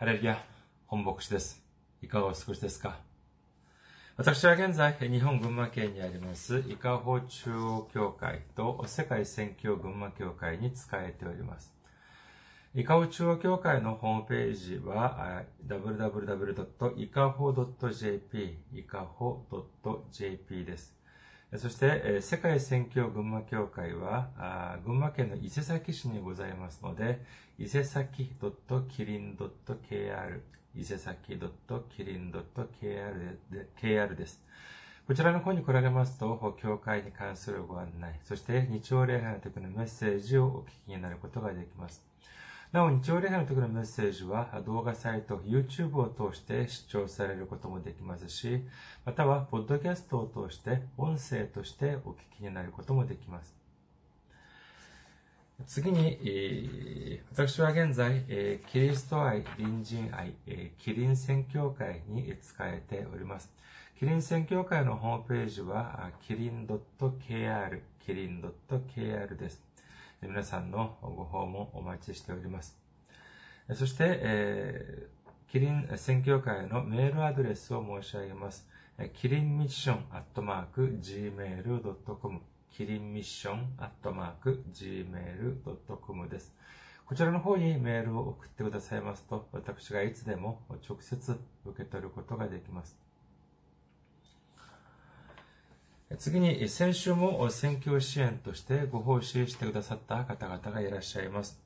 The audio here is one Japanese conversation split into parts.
ハレルヤ、本牧師です。いかがお過ごしですか？私は現在、日本群馬県にあります、伊香保中央教会と世界宣教群馬教会に仕えております。伊香保中央教会のホームページは、www.ikaho.jp、いかほ .jp です。そして、世界宣教群馬教会は、群馬県の伊勢崎市にございますので、伊勢崎 .kirin.kr、伊勢崎 .kirin.kr です。こちらの方に来られますと、教会に関するご案内、そして日曜礼拝の時のメッセージをお聞きになることができます。なお、日曜礼拝の時のメッセージは動画サイト、YouTube を通して視聴されることもできますし、または、ポッドキャストを通して音声としてお聞きになることもできます。次に、私は現在、キリスト愛、隣人愛、キリン宣教会に仕えております。キリン宣教会のホームページは、キリン .kr、キリン .kr です。皆さんのご訪問お待ちしております。そして、えー、キリン宣教会のメールアドレスを申し上げます。キリンミッションアットマーク gmail.com キリンミッションアットマーク gmail.com です。こちらの方にメールを送ってくださいますと、私がいつでも直接受け取ることができます。次に、先週も選挙支援としてご奉仕してくださった方々がいらっしゃいます。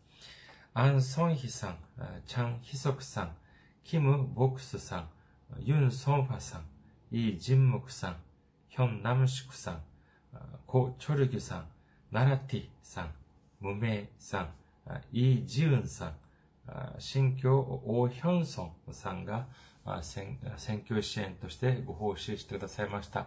アン・ソンヒさん、チャン・ヒソクさん、キム・ボクスさん、ユン・ソンファさん、イ・ジンムクさん、ヒョン・ナムシクさん、コ・チョルギュさん、ナラティさん、ムメイさん、イ・ジウンさん、新教オ・ヒョンソンさんが選挙支援としてご奉仕してくださいました。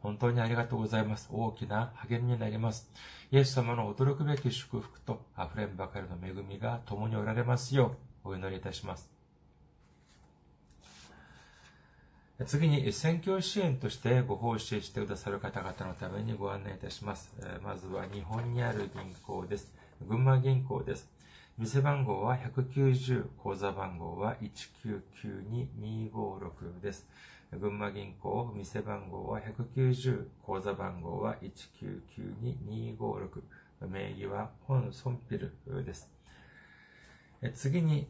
本当にありがとうございます。大きな励みになります。イエス様の驚くべき祝福と溢れんばかりの恵みが共におられますようお祈りいたします。次に、選挙支援としてご奉仕してくださる方々のためにご案内いたします。まずは日本にある銀行です。群馬銀行です。店番号は190、口座番号は1992256です。群馬銀行、店番号は190、口座番号は1992256、名義は本ソンピルです。次に、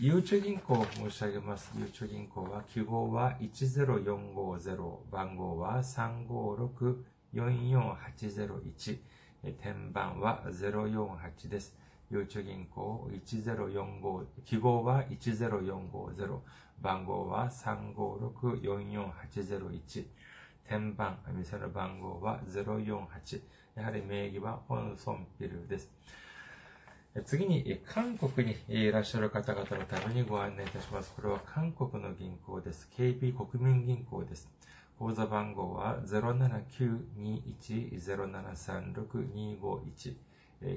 ゆうちょ銀行を申し上げます。ゆうちょ銀行は、記号は10450、番号は356-44801、天番は048です。ゆうちょ銀行1045、記号は10450、番号は356-44801、天番、店の番号は048、やはり名義は本ソンピルです。次に、韓国にいらっしゃる方々のためにご案内いたします。これは韓国の銀行です。KB 国民銀行です。口座番号は07921-0736-251。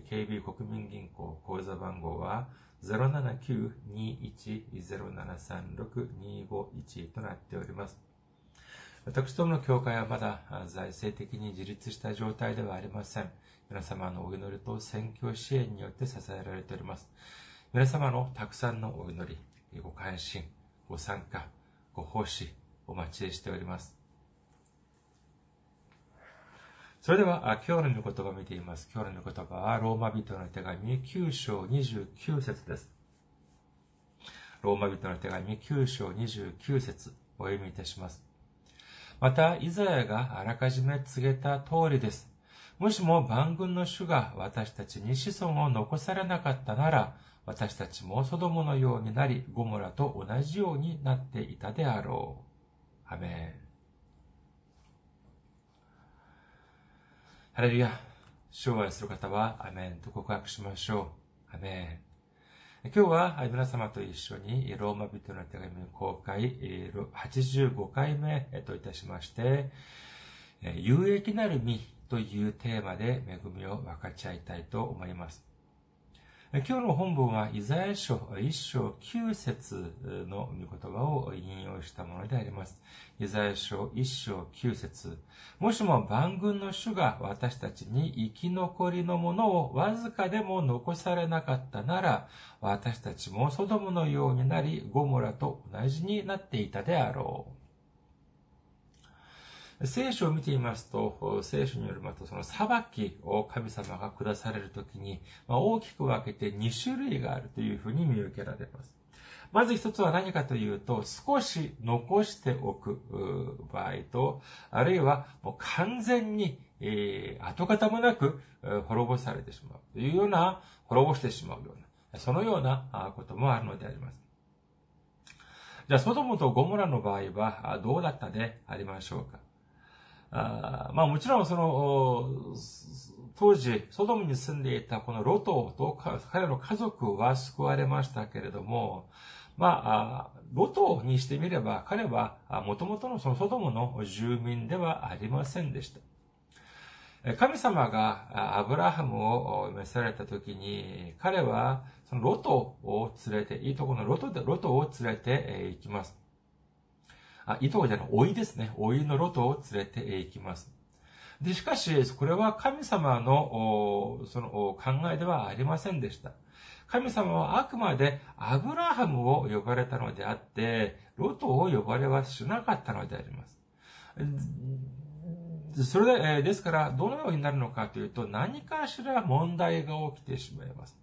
KB 国民銀行口座番号は07921-0736-251となっております。私どもの教会はまだ財政的に自立した状態ではありません。皆様のお祈りと選挙支援によって支えられております。皆様のたくさんのお祈り、ご関心、ご参加、ご奉仕、お待ちしております。それでは、今日の御言葉を見ています。今日の御言葉は、ローマ人の手紙9章29節です。ローマ人の手紙9章29節お読みいたします。また、イザヤがあらかじめ告げた通りです。もしも万軍の主が私たちに子孫を残されなかったなら、私たちもソドモのようになり、ゴモラと同じようになっていたであろう。アメン。ハレルヤ。商売する方は、アメンと告白しましょう。アメン。今日は皆様と一緒にローマ人の手紙公開85回目といたしまして、有益なる身というテーマで恵みを分かち合いたいと思います。今日の本文は、イザヤ書1章9節の御言葉を引用したものであります。イザヤ書1章9節もしも万軍の主が私たちに生き残りのものをわずかでも残されなかったなら、私たちもソドムのようになり、ゴモラと同じになっていたであろう。聖書を見ていますと、聖書によりますと、その裁きを神様が下されるときに、まあ、大きく分けて2種類があるというふうに見受けられます。まず一つは何かというと、少し残しておく場合と、あるいはもう完全に、えー、跡形もなく滅ぼされてしまうというような、滅ぼしてしまうような、そのようなこともあるのであります。じゃあ、ソドムとゴモラの場合はどうだったでありましょうかあまあもちろんその、当時、ソドムに住んでいたこのロトと彼の家族は救われましたけれども、まあ、ロトにしてみれば彼はもともとのそのソドムの住民ではありませんでした。神様がアブラハムを召された時に、彼はそのロトを連れて、いいとこのロトで、ロトを連れて行きます。あ、いとこじゃない、老いですね。老いのロトを連れて行きます。で、しかし、これは神様の、その、考えではありませんでした。神様はあくまでアブラハムを呼ばれたのであって、ロトを呼ばれはしなかったのであります。それで、ですから、どのようになるのかというと、何かしら問題が起きてしまいます。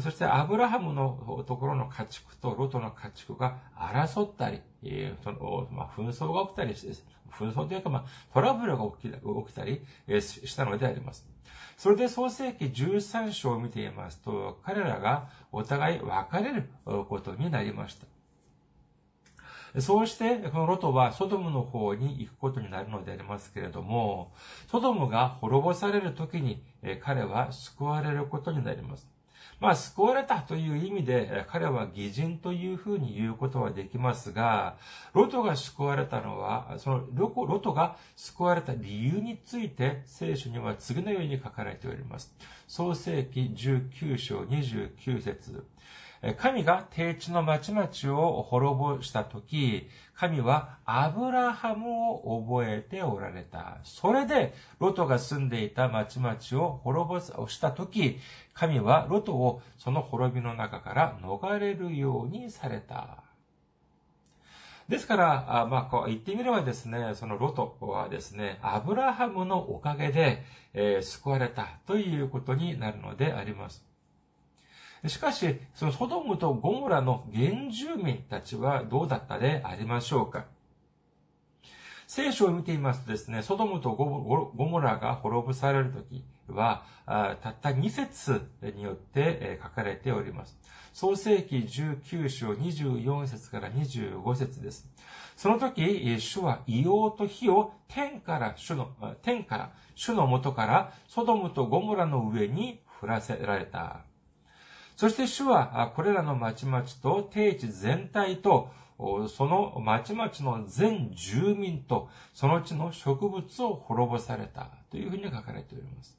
そしてアブラハムのところの家畜とロトの家畜が争ったり、え、その、まあ、紛争が起きたりして、紛争というか、まあ、トラブルが起き起きたり、え、したのであります。それで創世記13章を見ていますと、彼らがお互い別れることになりました。そうして、このロトはソドムの方に行くことになるのでありますけれども、ソドムが滅ぼされる時に彼は救われることになります。まあ、救われたという意味で、彼は偽人というふうに言うことはできますが、ロトが救われたのは、そのロロトが救われた理由について、聖書には次のように書かれております。創世紀19章29節神が低地の町々を滅ぼしたとき、神はアブラハムを覚えておられた。それで、ロトが住んでいた町々を滅ぼしたとき、神はロトをその滅びの中から逃れるようにされた。ですから、まあ、こう言ってみればですね、そのロトはですね、アブラハムのおかげで、えー、救われたということになるのであります。しかし、そのソドムとゴモラの原住民たちはどうだったでありましょうか？聖書を見ていますとですね、ソドムとゴモラが滅ぼされるときは、たった2節によって書かれております。創世記19章24節から25節です。その時、主は硫黄と火を天から主の、天から、主の元からソドムとゴモラの上に降らせられた。そして主はこれらの町々と定地全体と、その町々の全住民と、その地の植物を滅ぼされたというふうに書かれております。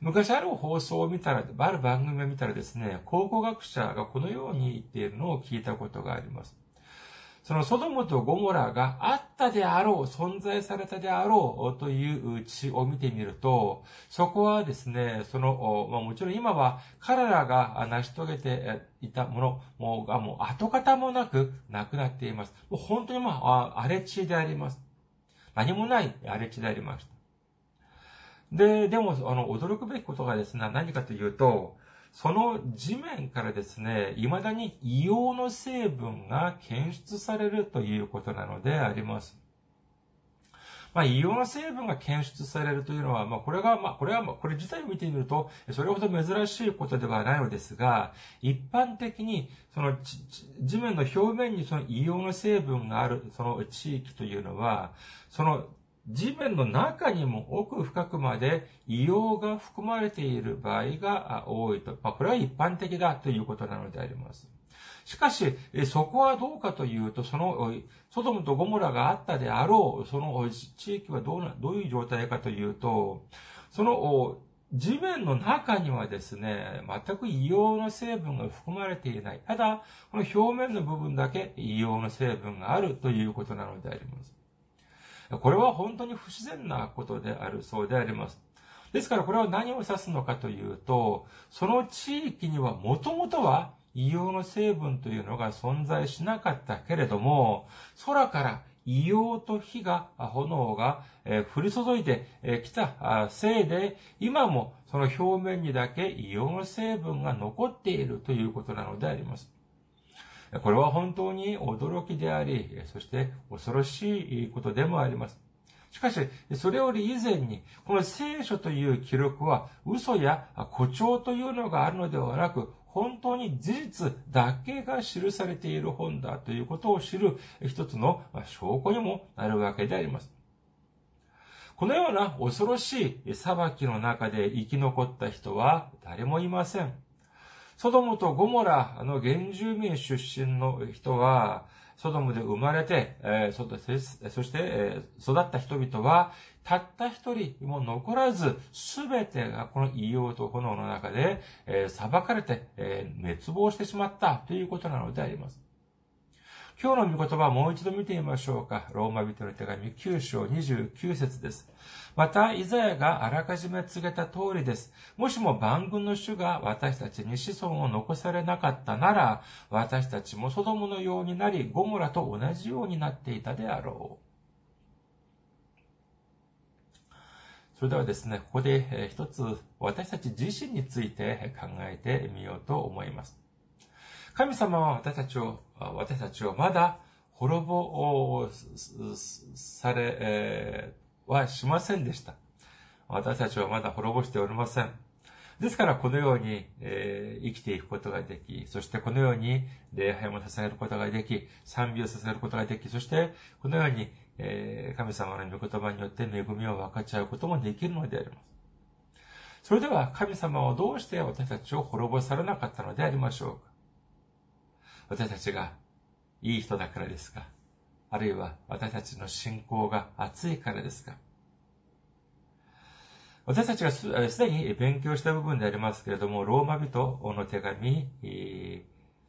昔ある放送を見たら、ある番組を見たらですね、考古学者がこのように言っているのを聞いたことがあります。そのソドムとゴモラがあったであろう、存在されたであろうという地を見てみると、そこはですね、その、まあ、もちろん今は彼らが成し遂げていたものがもう跡形もなくなくなっています。もう本当にまあ、荒れ地であります。何もない荒れ地でありました。で、でも、あの、驚くべきことがですね、何かというと、その地面からですね、未だに硫黄の成分が検出されるということなのであります。まあ、硫黄の成分が検出されるというのは、まあ、これが、まあ、これは、まあこれ自体を見てみると、それほど珍しいことではないのですが、一般的に、その、地面の表面にその硫黄の成分がある、その地域というのは、その、地面の中にも奥深くまで硫黄が含まれている場合が多いと。まあ、これは一般的だということなのであります。しかし、そこはどうかというと、その、ソドムとゴモラがあったであろう、その地域はどうな、どういう状態かというと、その地面の中にはですね、全く硫黄の成分が含まれていない。ただ、この表面の部分だけ硫黄の成分があるということなのであります。これは本当に不自然なことであるそうであります。ですからこれは何を指すのかというと、その地域にはもともとは硫黄の成分というのが存在しなかったけれども、空から硫黄と火が、炎が、え降り注いできたせいで、今もその表面にだけ硫黄の成分が残っているということなのであります。これは本当に驚きであり、そして恐ろしいことでもあります。しかし、それより以前に、この聖書という記録は嘘や誇張というのがあるのではなく、本当に事実だけが記されている本だということを知る一つの証拠にもなるわけであります。このような恐ろしい裁きの中で生き残った人は誰もいません。ソドムとゴモラの原住民出身の人は、ソドムで生まれて、えー、そして、えー、育った人々は、たった一人も残らず、すべてがこの異様と炎の中で、えー、裁かれて、えー、滅亡してしまったということなのであります。今日の御言葉をもう一度見てみましょうか。ローマ人の手紙9章29節です。また、イザヤがあらかじめ告げた通りです。もしも万軍の主が私たちに子孫を残されなかったなら、私たちもソドムのようになり、ゴモラと同じようになっていたであろう。それではですね、ここで一つ私たち自身について考えてみようと思います。神様は私たちを、私たちをまだ滅ぼされはしませんでした。私たちはまだ滅ぼしておりません。ですから、このように、えー、生きていくことができ、そしてこのように礼拝も捧げることができ、賛美を捧げることができ、そして、このようにえー、神様の御言葉によって恵みを分かち合うこともできるのであります。それでは神様はどうして私たちを滅ぼされなかったのでありましょうか私たちがいい人だからですか？あるいは私たちの信仰が熱いからですか？私たちがすでに勉強した部分でありますけれども、ローマ人の手紙、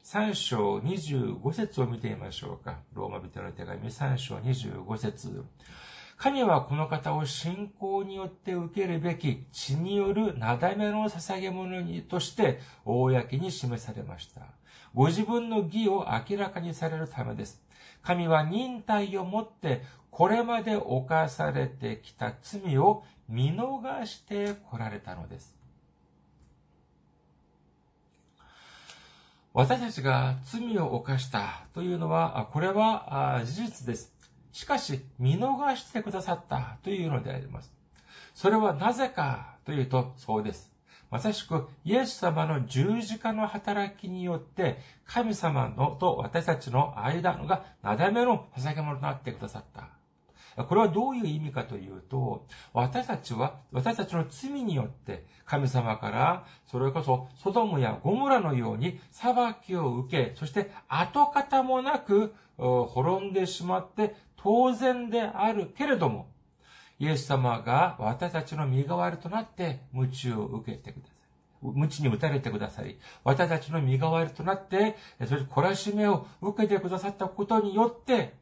3章25節を見てみましょうか。ローマ人の手紙3章25節神はこの方を信仰によって受けるべき血によるなだめの捧げ物にとして公に示されました。ご自分の義を明らかにされるためです。神は忍耐をもってこれまで犯されてきた罪を見逃して来られたのです。私たちが罪を犯したというのは、これは事実です。しかし、見逃してくださったというのであります。それはなぜかというと、そうです。まさしく、イエス様の十字架の働きによって、神様のと私たちの間がなだめの捧げ物となってくださった。これはどういう意味かというと、私たちは、私たちの罪によって、神様から、それこそ、ソドムやゴモラのように裁きを受け、そして跡形もなく滅んでしまって当然であるけれども、イエス様が私たちの身代わりとなって鞭を受けてください。鞭に打たれてくださり、私たちの身代わりとなって、そして懲らしめを受けてくださったことによって、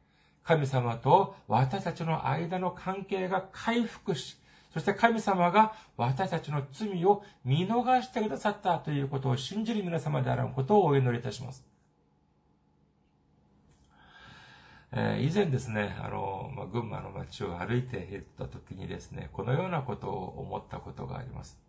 神様と私たちの間の関係が回復し、そして神様が私たちの罪を見逃してくださったということを信じる皆様であることをお祈りいたします。えー、以前ですね、あの、まあ、群馬の街を歩いていった時にですね、このようなことを思ったことがあります。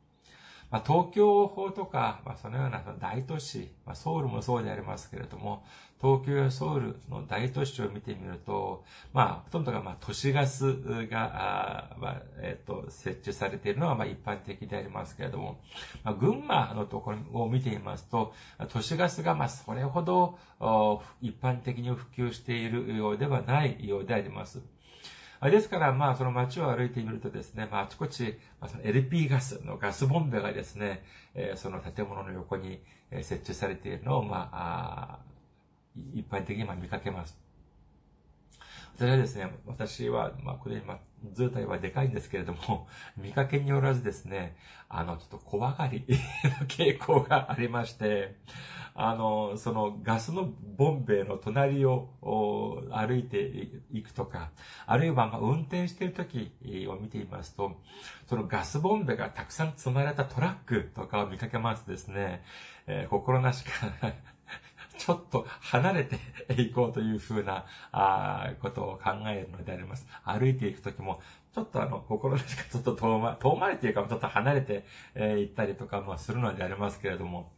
まあ、東京とか、まあ、そのような大都市、まあ、ソウルもそうでありますけれども、東京やソウルの大都市を見てみると、まあ、ほとんどが、まあ、都市ガスが、あまあ、えっ、ー、と、設置されているのは、まあ、一般的でありますけれども、まあ、群馬のところを見てみますと、都市ガスが、まあ、それほど、一般的に普及しているようではないようであります。ですから、まあ、その街を歩いてみるとですね、まあ、あちこち、まあ、その LP ガスのガスボンベがですね、えー、その建物の横に設置されているのを、まあ、一般的に見かけます。私はですね、私は、まあ、これ今、図体はでかいんですけれども、見かけによらずですね、あの、ちょっと怖がりの傾向がありまして、あの、そのガスのボンベの隣を歩いていくとか、あるいはまあ運転している時を見ていますと、そのガスボンベがたくさん積まれたトラックとかを見かけますとですね、えー、心なしかちょっと離れていこうというふうなあことを考えるのであります。歩いていくときも、ちょっとあの、心なしかちょっと遠回遠回りというか、ちょっと離れて、えー、行ったりとかもするのでありますけれども、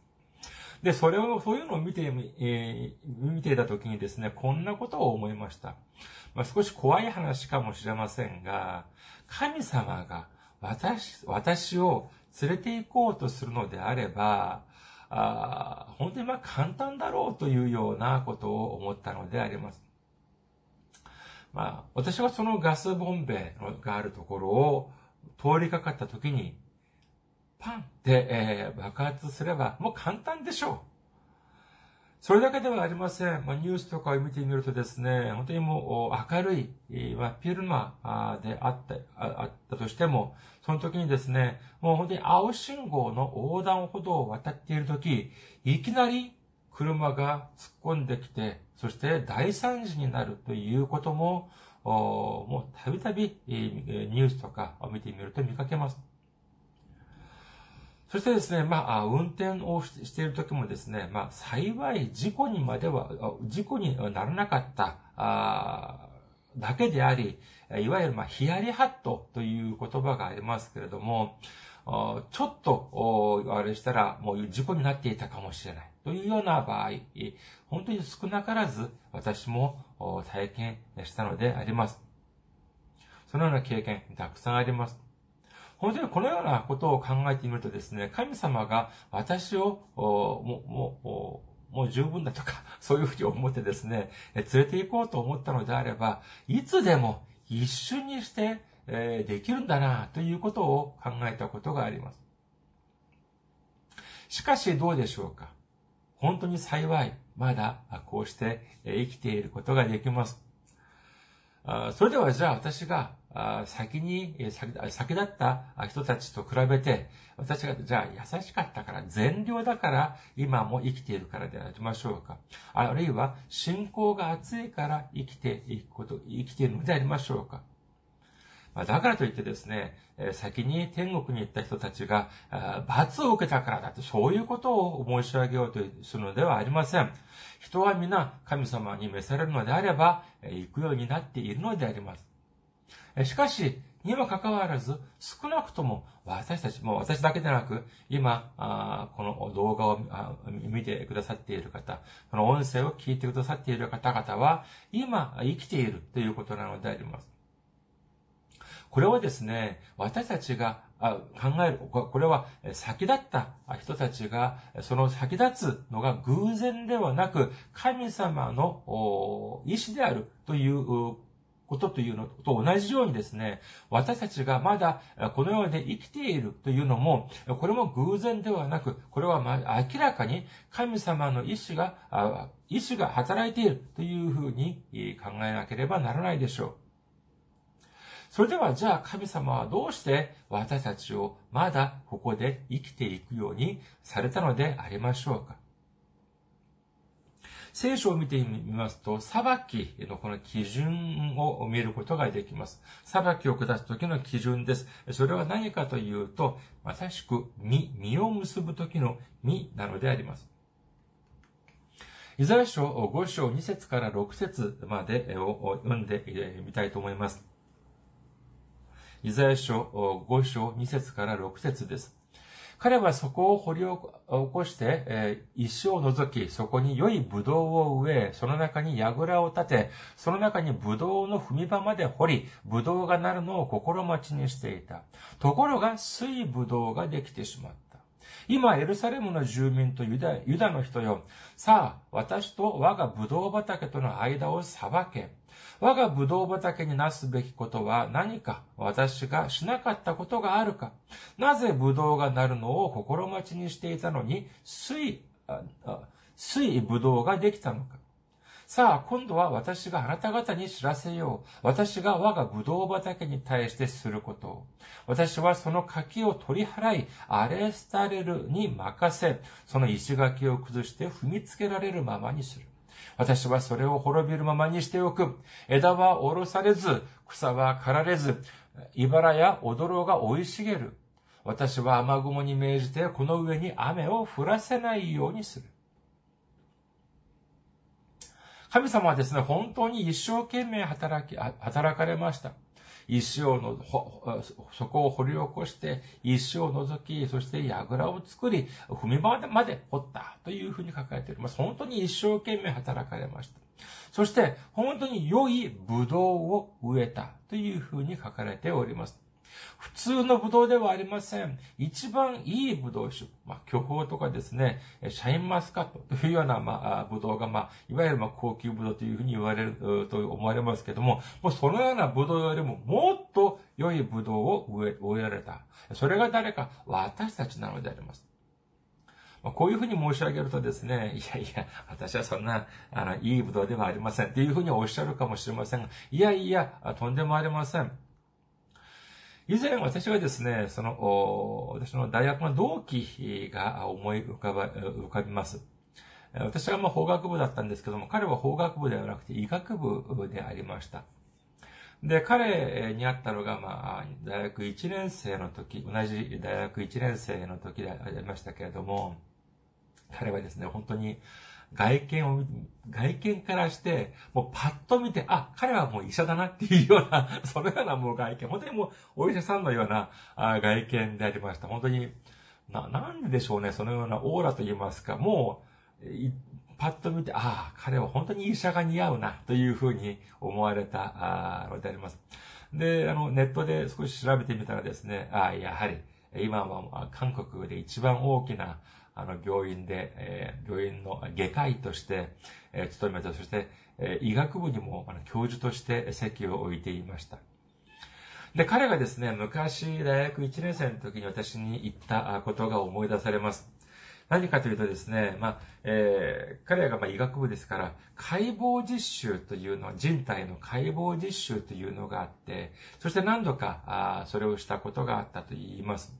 で、それを、そういうのを見て、えー、見ていたときにですね、こんなことを思いました。まあ、少し怖い話かもしれませんが、神様が私、私を連れて行こうとするのであれば、あ本当にまあ簡単だろうというようなことを思ったのであります。まあ、私はそのガスボンベがあるところを通りかかった時に、パンって、えー、爆発すればもう簡単でしょう。それだけではありません。まあ、ニュースとかを見てみるとですね、本当にもう明るい、まあ、ピルマであった、あったとしても、その時にですね、もう本当に青信号の横断歩道を渡っている時、いきなり車が突っ込んできて、そして大惨事になるということも、もうたびたびニュースとかを見てみると見かけます。そしてですね、まあ、運転をしている時もですね、まあ、幸い事故にまでは、事故にならなかった、あだけであり、いわゆる、まあ、ヒヤリハットという言葉がありますけれども、ちょっと、あれしたら、もう事故になっていたかもしれない。というような場合、本当に少なからず私も体験したのであります。そのような経験、たくさんあります。本当にこのようなことを考えてみるとですね、神様が私を、もう、も、もう十分だとか、そういうふうに思ってですね、連れて行こうと思ったのであれば、いつでも一瞬にして、えできるんだな、ということを考えたことがあります。しかしどうでしょうか？本当に幸い、まだこうして生きていることができます。それではじゃあ私が先に、先だった人たちと比べて、私が、じゃあ優しかったから、善良だから、今も生きているからでありましょうか。あるいは、信仰が熱いから生きていくこと、生きているのでありましょうか。だからといってですね、先に天国に行った人たちが罰を受けたからだってそういうことを申し上げようとするのではありません。人は皆神様に召されるのであれば行くようになっているのであります。しかし、にもかかわらず、少なくとも私たち、もう私だけでなく、今、あこの動画を見てくださっている方、この音声を聞いてくださっている方々は、今生きているということなのであります。これはですね、私たちが考える、これは先立った人たちが、その先立つのが偶然ではなく、神様の意志であるということというのと同じようにですね、私たちがまだこの世で生きているというのも、これも偶然ではなく、これは明らかに神様の意志が、意志が働いているというふうに考えなければならないでしょう。それではじゃあ神様はどうして私たちをまだここで生きていくようにされたのでありましょうか？聖書を見てみますと、裁きのこの基準を見ることができます。裁きを下す時の基準です。それは何かというと、まさしく、身、身を結ぶ時の身なのであります。イザヤ書5章2節から6節までを読んでみたいと思います。イザヤ書5章2節から6節です。彼はそこを掘り起こして、えー、石を除き、そこに良い葡萄を植え、その中に櫓を立て、その中に葡萄の踏み場まで掘り、葡萄がなるのを心待ちにしていた。ところが、水葡萄ができてしまった。今、エルサレムの住民とユダユダの人よ。さあ、私と我がブドウ畑との間を裁け。我がブドウ畑になすべきことは何か私がしなかったことがあるかなぜブドウがなるのを心待ちにしていたのに水、水葡萄ができたのかさあ、今度は私があなた方に知らせよう。私が我がブドウ畑に対してすることを。私はその柿を取り払い、アレスタレルに任せ、その石垣を崩して踏みつけられるままにする。私はそれを滅びるままにしておく。枝は下ろされず、草は刈られず、茨や踊ろが生い茂る。私は雨雲に命じてこの上に雨を降らせないようにする。神様はですね、本当に一生懸命働き、働かれました。石をの、そこを掘り起こして、石を除き、そして櫓を作り、踏み場まで掘ったというふうに書かれております。本当に一生懸命働かれました。そして、本当に良いブドウを植えたというふうに書かれております。普通のブドウではありません。一番いいブドウ種。まあ、巨峰とかですね、シャインマスカットというような、まあ、ブドウが、まあ、いわゆる、まあ、高級ブドウというふうに言われると思われますけども、もうそのようなブドウよりももっと良いブドウを植え、植えられた。それが誰か、私たちなのであります。こういうふうに申し上げるとですね、いやいや、私はそんな、あの、いいブドウではありません。っていうふうにおっしゃるかもしれませんが、いやいや、とんでもありません。以前私はですね、その、私の大学の同期が思い浮かば、浮かびます。私はまあ法学部だったんですけども、彼は法学部ではなくて医学部でありました。で、彼に会ったのが、まあ、大学1年生の時、同じ大学1年生の時でありましたけれども、彼はですね、本当に、外見を、外見からして、もうパッと見て、あ、彼はもう医者だなっていうような、そのようなもう外見、本当にもうお医者さんのようなあ外見でありました。本当に、な、なんででしょうね、そのようなオーラと言いますか、もう、パッと見て、ああ、彼は本当に医者が似合うな、というふうに思われたあのであります。で、あの、ネットで少し調べてみたらですね、ああ、やはり、今は韓国で一番大きなあの、病院で、えー、病院の外科医として、えー、勤めて、そして、えー、医学部にも、あの、教授として席を置いていました。で、彼がですね、昔、大学1年生の時に私に言ったことが思い出されます。何かというとですね、まあ、えー、彼がま医学部ですから、解剖実習というのは、人体の解剖実習というのがあって、そして何度か、あそれをしたことがあったと言います。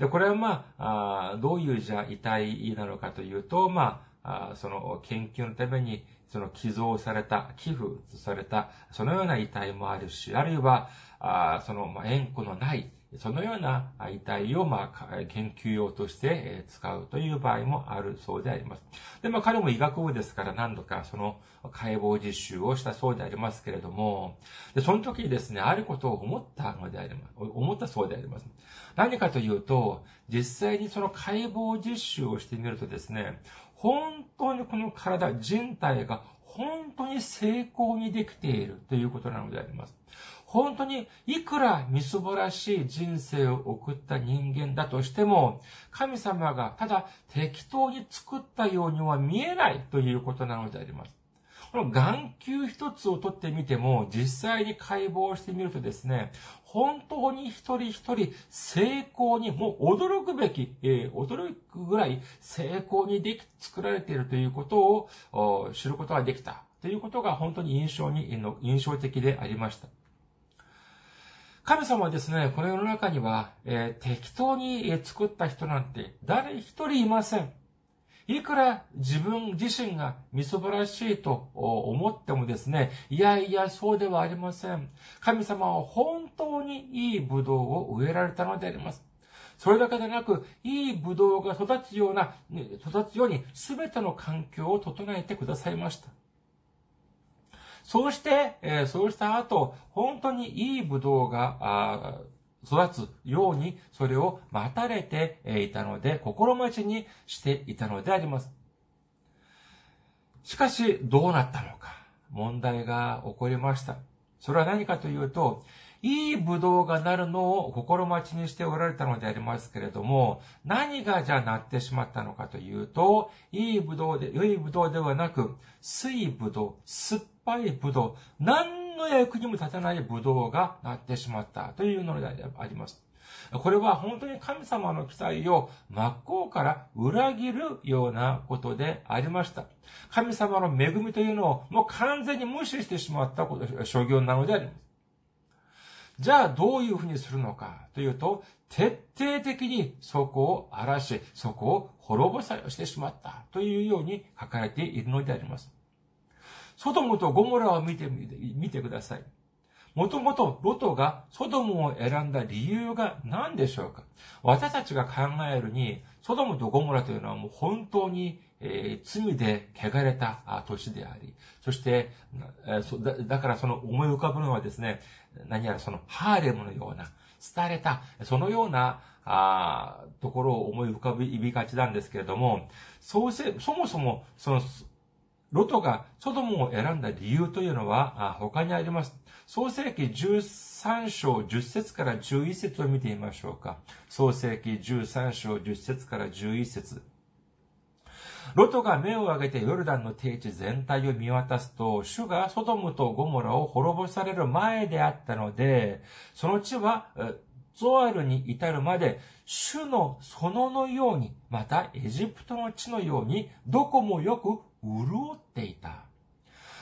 で、これはまあ、あどういうじゃ遺体なのかというと、まあ、あその研究のために、その寄贈された、寄付された、そのような遺体もあるし、あるいは、あその、まあ、縁故のない、そのような遺体を、まあ、研究用として使うという場合もあるそうであります。で、まあ、彼も医学部ですから何度かその解剖実習をしたそうでありますけれども、で、その時にですね、あることを思ったのであります。思ったそうであります。何かというと、実際にその解剖実習をしてみるとですね、本当にこの体、人体が本当に成功にできているということなのであります。本当にいくらみすぼらしい人生を送った人間だとしても、神様がただ適当に作ったようには見えないということなのであります。この眼球一つを取ってみても、実際に解剖してみるとですね、本当に一人一人成功に、もう驚くべき、えー、驚くぐらい成功にでき、作られているということを知ることができた。ということが本当に印象に、印象的でありました。神様はですね、この世の中には、えー、適当に作った人なんて誰一人いません。いくら自分自身がみそぼらしいと思ってもですね、いやいや、そうではありません。神様は本当にいいブドウを植えられたのであります。それだけでなく、いいブドウが育つような、育つように全ての環境を整えてくださいました。そうして、えそうした後、本当にいいブドウが、育つように、それを待たれていたので、心待ちにしていたのであります。しかし、どうなったのか、問題が起こりました。それは何かというと、いいブドウがなるのを心待ちにしておられたのでありますけれども、何がじゃあなってしまったのかというと、いいブドウで、良いブドウではなく、水ブドウ、酸っぱいブドウ、何の役にも立たないブドウがなってしまったというのであります。これは本当に神様の期待を真っ向から裏切るようなことでありました。神様の恵みというのをもう完全に無視してしまったこと諸行なのであります。じゃあどういうふうにするのかというと、徹底的にそこを荒らし、そこを滅ぼさしてしまったというように書かれているのであります。ソドムとゴモラを見てみてください。もともとロトがソドムを選んだ理由が何でしょうか？私たちが考えるに、ソドムとゴモラというのはもう本当に、えー、罪で汚れた年であり、そして、だからその思い浮かぶのはですね、何やらそのハーレムのような、廃れた、そのような、あところを思い浮かびがちなんですけれども、そうせ、そもそも、その、ロトがソドムを選んだ理由というのは他にあります。創世記13章10節から11節を見てみましょうか。創世記13章10節から11節ロトが目を上げてヨルダンの低地全体を見渡すと、主がソドムとゴモラを滅ぼされる前であったので、その地はゾアルに至るまで、主の園のように、またエジプトの地のように、どこもよく潤っていた。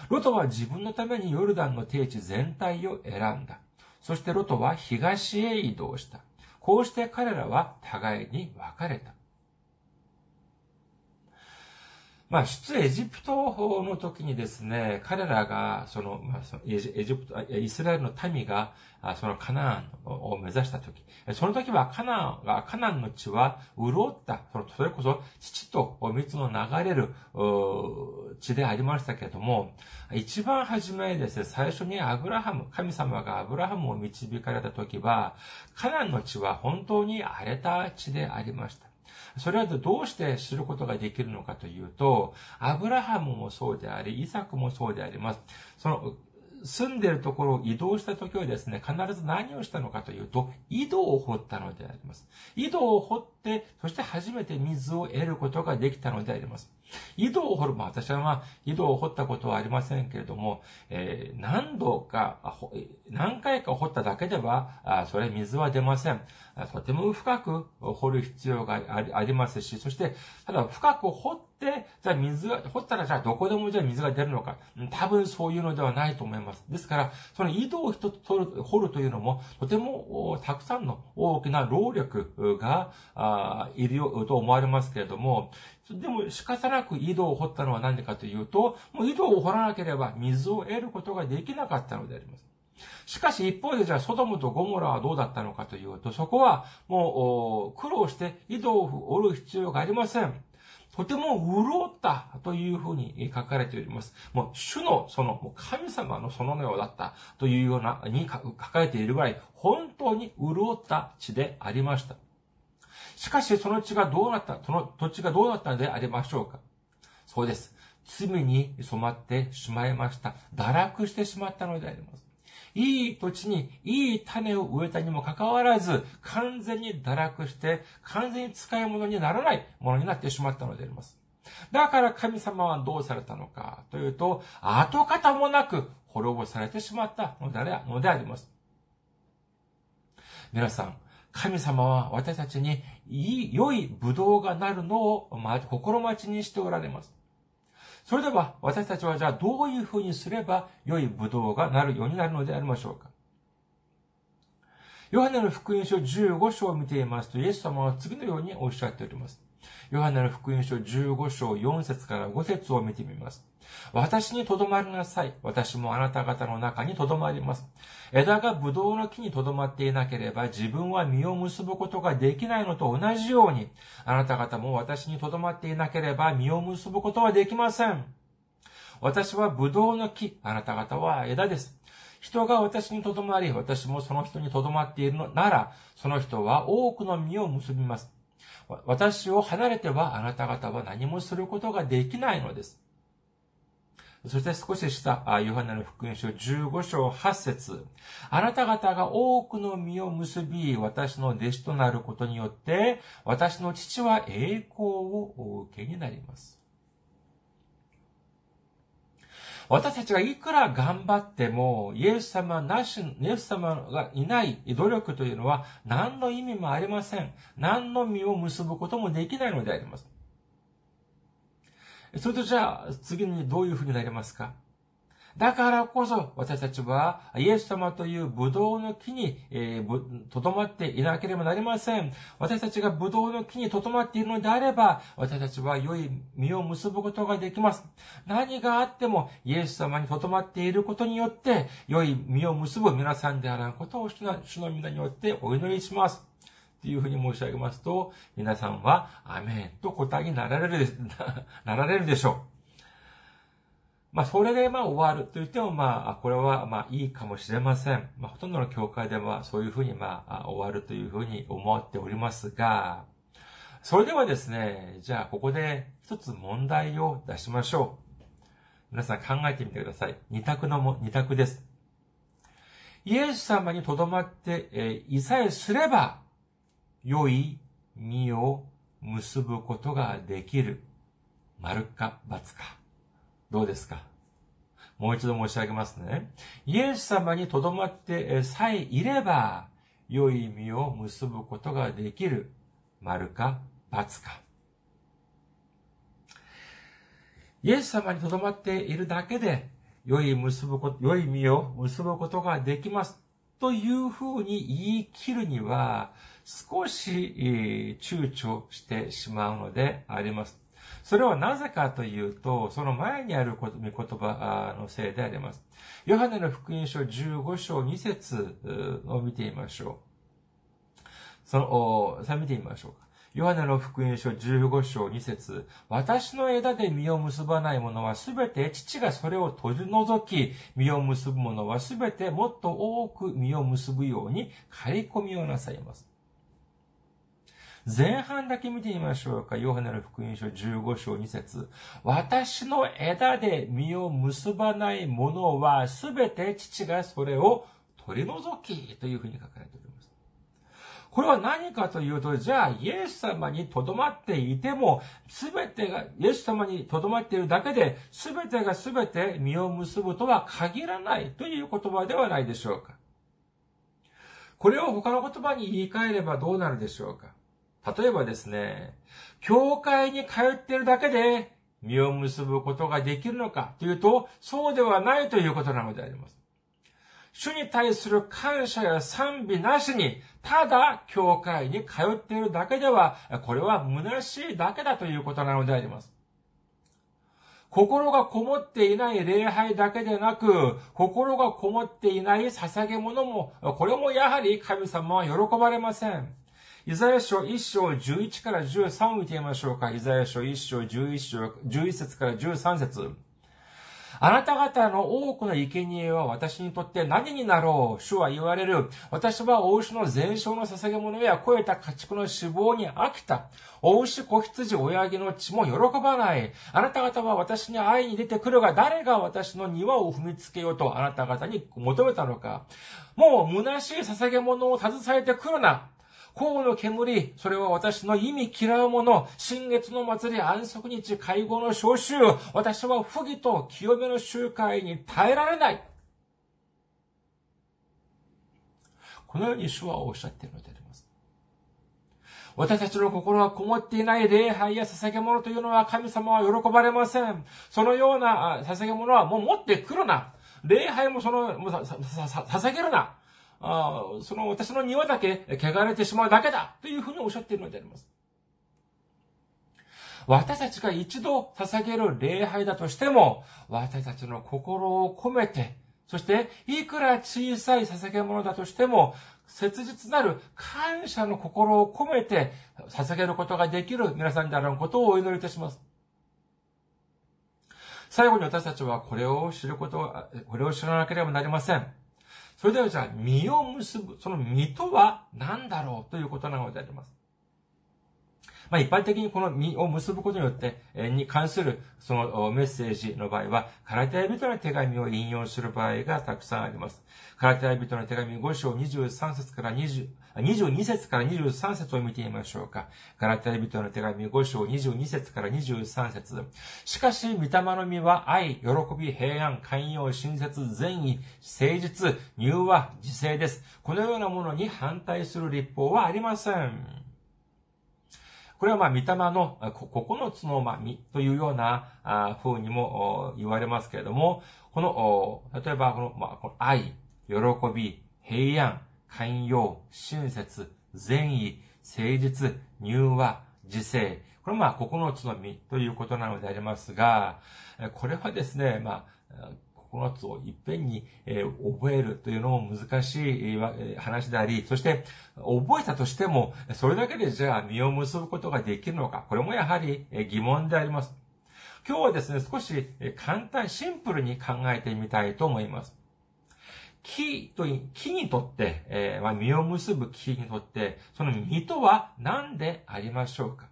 ロトは自分のためにヨルダンの定地全体を選んだ。そしてロトは東へ移動した。こうして彼らは互いに別れた。まあ、出エジプト法の時にですね、彼らが、その、まあ、エジプト、イスラエルの民が、そのカナンを目指した時、その時はカナンが、カナンの地は潤った、その、それこそ父と蜜の流れる、地でありましたけれども、一番初めですね、最初にアブラハム、神様がアブラハムを導かれた時は、カナンの地は本当に荒れた地でありました。それはどうして知ることができるのかというと、アブラハムもそうであり、イサクもそうであります。その、住んでいるところを移動した時はですね、必ず何をしたのかというと、井戸を掘ったのであります。井戸を掘っ、そして初めて水を得ることができたのであります。井戸を掘る、まあ私はまあ、井戸を掘ったことはありませんけれども、えー、何度か、何回か掘っただけでは、あそれ水は出ません。とても深く掘る必要がありますし、そして、ただ深く掘って、じゃあ水が、掘ったらじゃあどこでもじゃあ水が出るのか。多分そういうのではないと思います。ですから、その井戸を一つ、掘るというのも、とてもたくさんの大きな労力がいるよと思われますけれども、でも仕方なく井戸を掘ったのは何でかというと、もう井戸を掘らなければ水を得ることができなかったのであります。しかし一方でじゃあソドムとゴモラはどうだったのかというと、そこはもう苦労して井戸を掘る必要がありません。とても潤ったというふうに書かれております。もう主のその神様のそのようだったというようなに書かれているぐらい本当に潤った地でありました。しかしその地がどうなった、その土地がどうなったのでありましょうか？そうです。罪に染まってしまいました。堕落してしまったのであります。いい土地にいい種を植えたにもかかわらず、完全に堕落して、完全に使い物にならないものになってしまったのであります。だから神様はどうされたのかというと、跡形もなく滅ぼされてしまったのであります。皆さん、神様は私たちに良いブドウがなるのを心待ちにしておられます。それでは私たちはじゃあどういうふうにすれば良いブドウがなるようになるのでありましょうかヨハネの福音書15章を見ていますと、イエス様は次のようにおっしゃっております。ヨハネの福音書15章4節から5節を見てみます。私にとどまりなさい。私もあなた方の中にとどまります。枝がブドウの木にとどまっていなければ自分は実を結ぶことができないのと同じように、あなた方も私にとどまっていなければ実を結ぶことはできません。私はブドウの木、あなた方は枝です。人が私にとどまり、私もその人にとどまっているのなら、その人は多くの実を結びます。私を離れてはあなた方は何もすることができないのです。そして少し下、ヨハネの福音書15章8節あなた方が多くの実を結び、私の弟子となることによって、私の父は栄光をお受けになります。私たちがいくら頑張っても、イエス様なし、イエス様がいない努力というのは何の意味もありません。何の実を結ぶこともできないのであります。それとじゃあ、次にどういうふうになりますか？だからこそ私たちはイエス様というブドウの木に、えー、とどまっていなければなりません。私たちがブドウの木にとどまっているのであれば、私たちは良い実を結ぶことができます。何があってもイエス様にとどまっていることによって、良い実を結ぶ皆さんであらんことを主の皆によってお祈りします。というふうに申し上げますと、皆さんは、アメンと答えになられる、なられるでしょう。まあ、それでまあ終わると言ってもまあ、これはまあいいかもしれません。まあ、ほとんどの教会ではそういうふうにまあ、終わるというふうに思っておりますが、それではですね、じゃあここで一つ問題を出しましょう。皆さん考えてみてください。二択のも、二択です。イエス様にとどまって、えー、いさえすれば、良い実を結ぶことができる。丸か×か。どうですか？もう一度申し上げますね。イエス様にとどまってさえいれば、良い実を結ぶことができる。丸か×か。イエス様にとどまっているだけで、良い結ぶこと、良い実を結ぶことができます。というふうに言い切るには、少し躊躇してしまうのであります。それはなぜかというと、その前にある御言葉のせいであります。ヨハネの福音書15章2節を見てみましょう。その、さあ見てみましょうか。ヨハネの福音書15章2節私の枝で実を結ばない者はすべて父がそれを取り除き、実を結ぶ者はすべてもっと多く実を結ぶように刈り込みをなさいます。前半だけ見てみましょうか。ヨハネの福音書15章2節私の枝で実を結ばない者は、すべて父がそれを取り除きというふうに書かれております。これは何かというと、じゃあ、イエス様に留まっていても、すべてが、イエス様に留まっているだけで、すべてがすべて実を結ぶとは限らないという言葉ではないでしょうか。これを他の言葉に言い換えればどうなるでしょうか。例えばですね、教会に通っているだけで実を結ぶことができるのかというと、そうではないということなのであります。主に対する感謝や賛美なしに、ただ教会に通っているだけでは、これは虚しいだけだということなのであります。心がこもっていない礼拝だけでなく、心がこもっていない捧げ物も、これもやはり神様は喜ばれません。イザヤ書1章11から13を見てみましょうか。イザヤ書1章11章、11節から13節あなた方の多くの生贄は私にとって何になろう？主は言われる。私は大牛の全焼の捧げ物や超えた家畜の死亡に飽きた。大牛子羊親木の血も喜ばない。あなた方は私に会いに出てくるが誰が私の庭を踏みつけようとあなた方に求めたのか。もう虚しい捧げ物を携えてくるな。甲の煙、それは私の意味嫌うもの、新月の祭り、安息日、会合の召集、私は不義と清めの集会に耐えられない。このように主はおっしゃっているのであります。私たちの心がこもっていない礼拝や捧げ物というのは神様は喜ばれません。そのような捧げ物はもう持ってくるな。礼拝もその、もう捧げるな。あその私の庭だけ汚れてしまうだけだというふうにおっしゃっているのであります。私たちが一度捧げる礼拝だとしても、私たちの心を込めて、そして、いくら小さい捧げ物だとしても、切実なる感謝の心を込めて捧げることができる皆さんであることをお祈りいたします。最後に私たちはこれを知ること、これを知らなければなりません。それではじゃあ、実を結ぶ、その実とは何だろうということなのであります。まあ一般的にこの実を結ぶことによって、えに関するそのメッセージの場合は、カラテヤ人の手紙を引用する場合がたくさんあります。カラテヤ人の手紙5章23節から20、22節から23節を見てみましょうか。ガラテヤ人の手紙5章22節から23節しかし、御霊の実は愛、喜び、平安、寛容、親切、善意、誠実、入和、自制です。このようなものに反対する立法はありません。これはまあ、御霊の9つの、実というような風にも言われますけれども、この、例えばこの、まあ、この愛、喜び、平安、寛容、親切、善意、誠実、入和、自制。これはまあ、9つの実ということなのでありますが、これはですね、まあ、9つをいっぺんに、え覚えるというのも難しい話であり、そして覚えたとしても、それだけでじゃあ実を結ぶことができるのか、これもやはり疑問であります。今日はですね、少し簡単、シンプルに考えてみたいと思います。木と、木にとって、えー、まあ、実を結ぶ木にとって、その実とは何でありましょうか？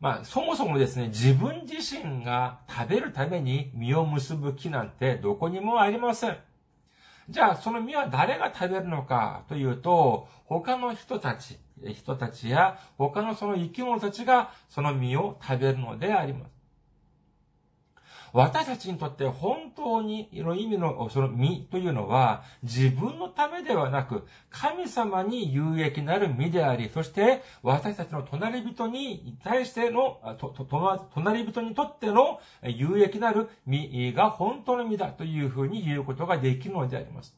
まあ、そもそもですね、自分自身が食べるために実を結ぶ木なんてどこにもありません。じゃあ、その実は誰が食べるのかというと、他の人たち、人たちや他のその生き物たちがその実を食べるのであります。私たちにとって本当にの意味のその身というのは自分のためではなく神様に有益なる身であり、そして私たちの隣人に対しての、隣人にとっての有益なる身が本当の身だというふうに言うことができるのであります。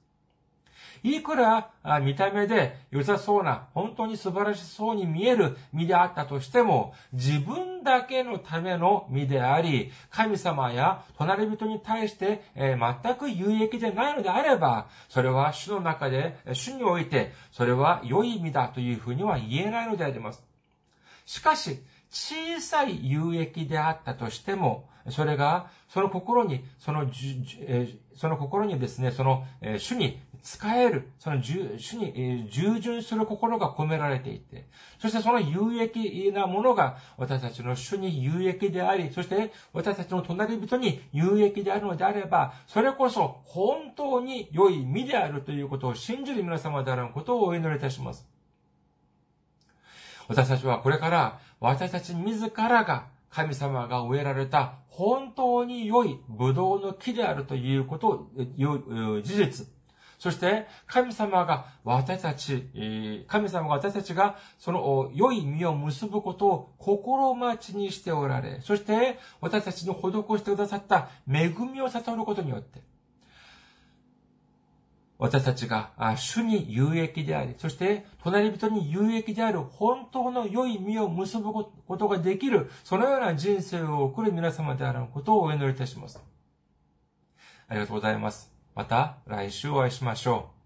いくら見た目で良さそうな、本当に素晴らしそうに見える身であったとしても、自分だけのための身であり、神様や隣人に対して、え全く有益でないのであれば、それは主の中で、主において、それは良い身だというふうには言えないのであります。しかし、小さい有益であったとしても、それが、その心に、その、その心にですね、その、主に使える、その主に従順する心が込められていて、そしてその有益なものが私たちの主に有益であり、そして私たちの隣人に有益であるのであれば、それこそ本当に良い身であるということを信じる皆様であることをお祈りいたします。私たちはこれから私たち自らが神様が植えられた本当に良いブドウの木であるということ、事実。そして、神様が私たち、神様が私たちがその良い実を結ぶことを心待ちにしておられ、そして私たちの施してくださった恵みを悟ることによって、私たちが主に有益であり、そして隣人に有益である本当の良い実を結ぶことができる、そのような人生を送る皆様であることをお祈りいたします。ありがとうございます。また来週お会いしましょう。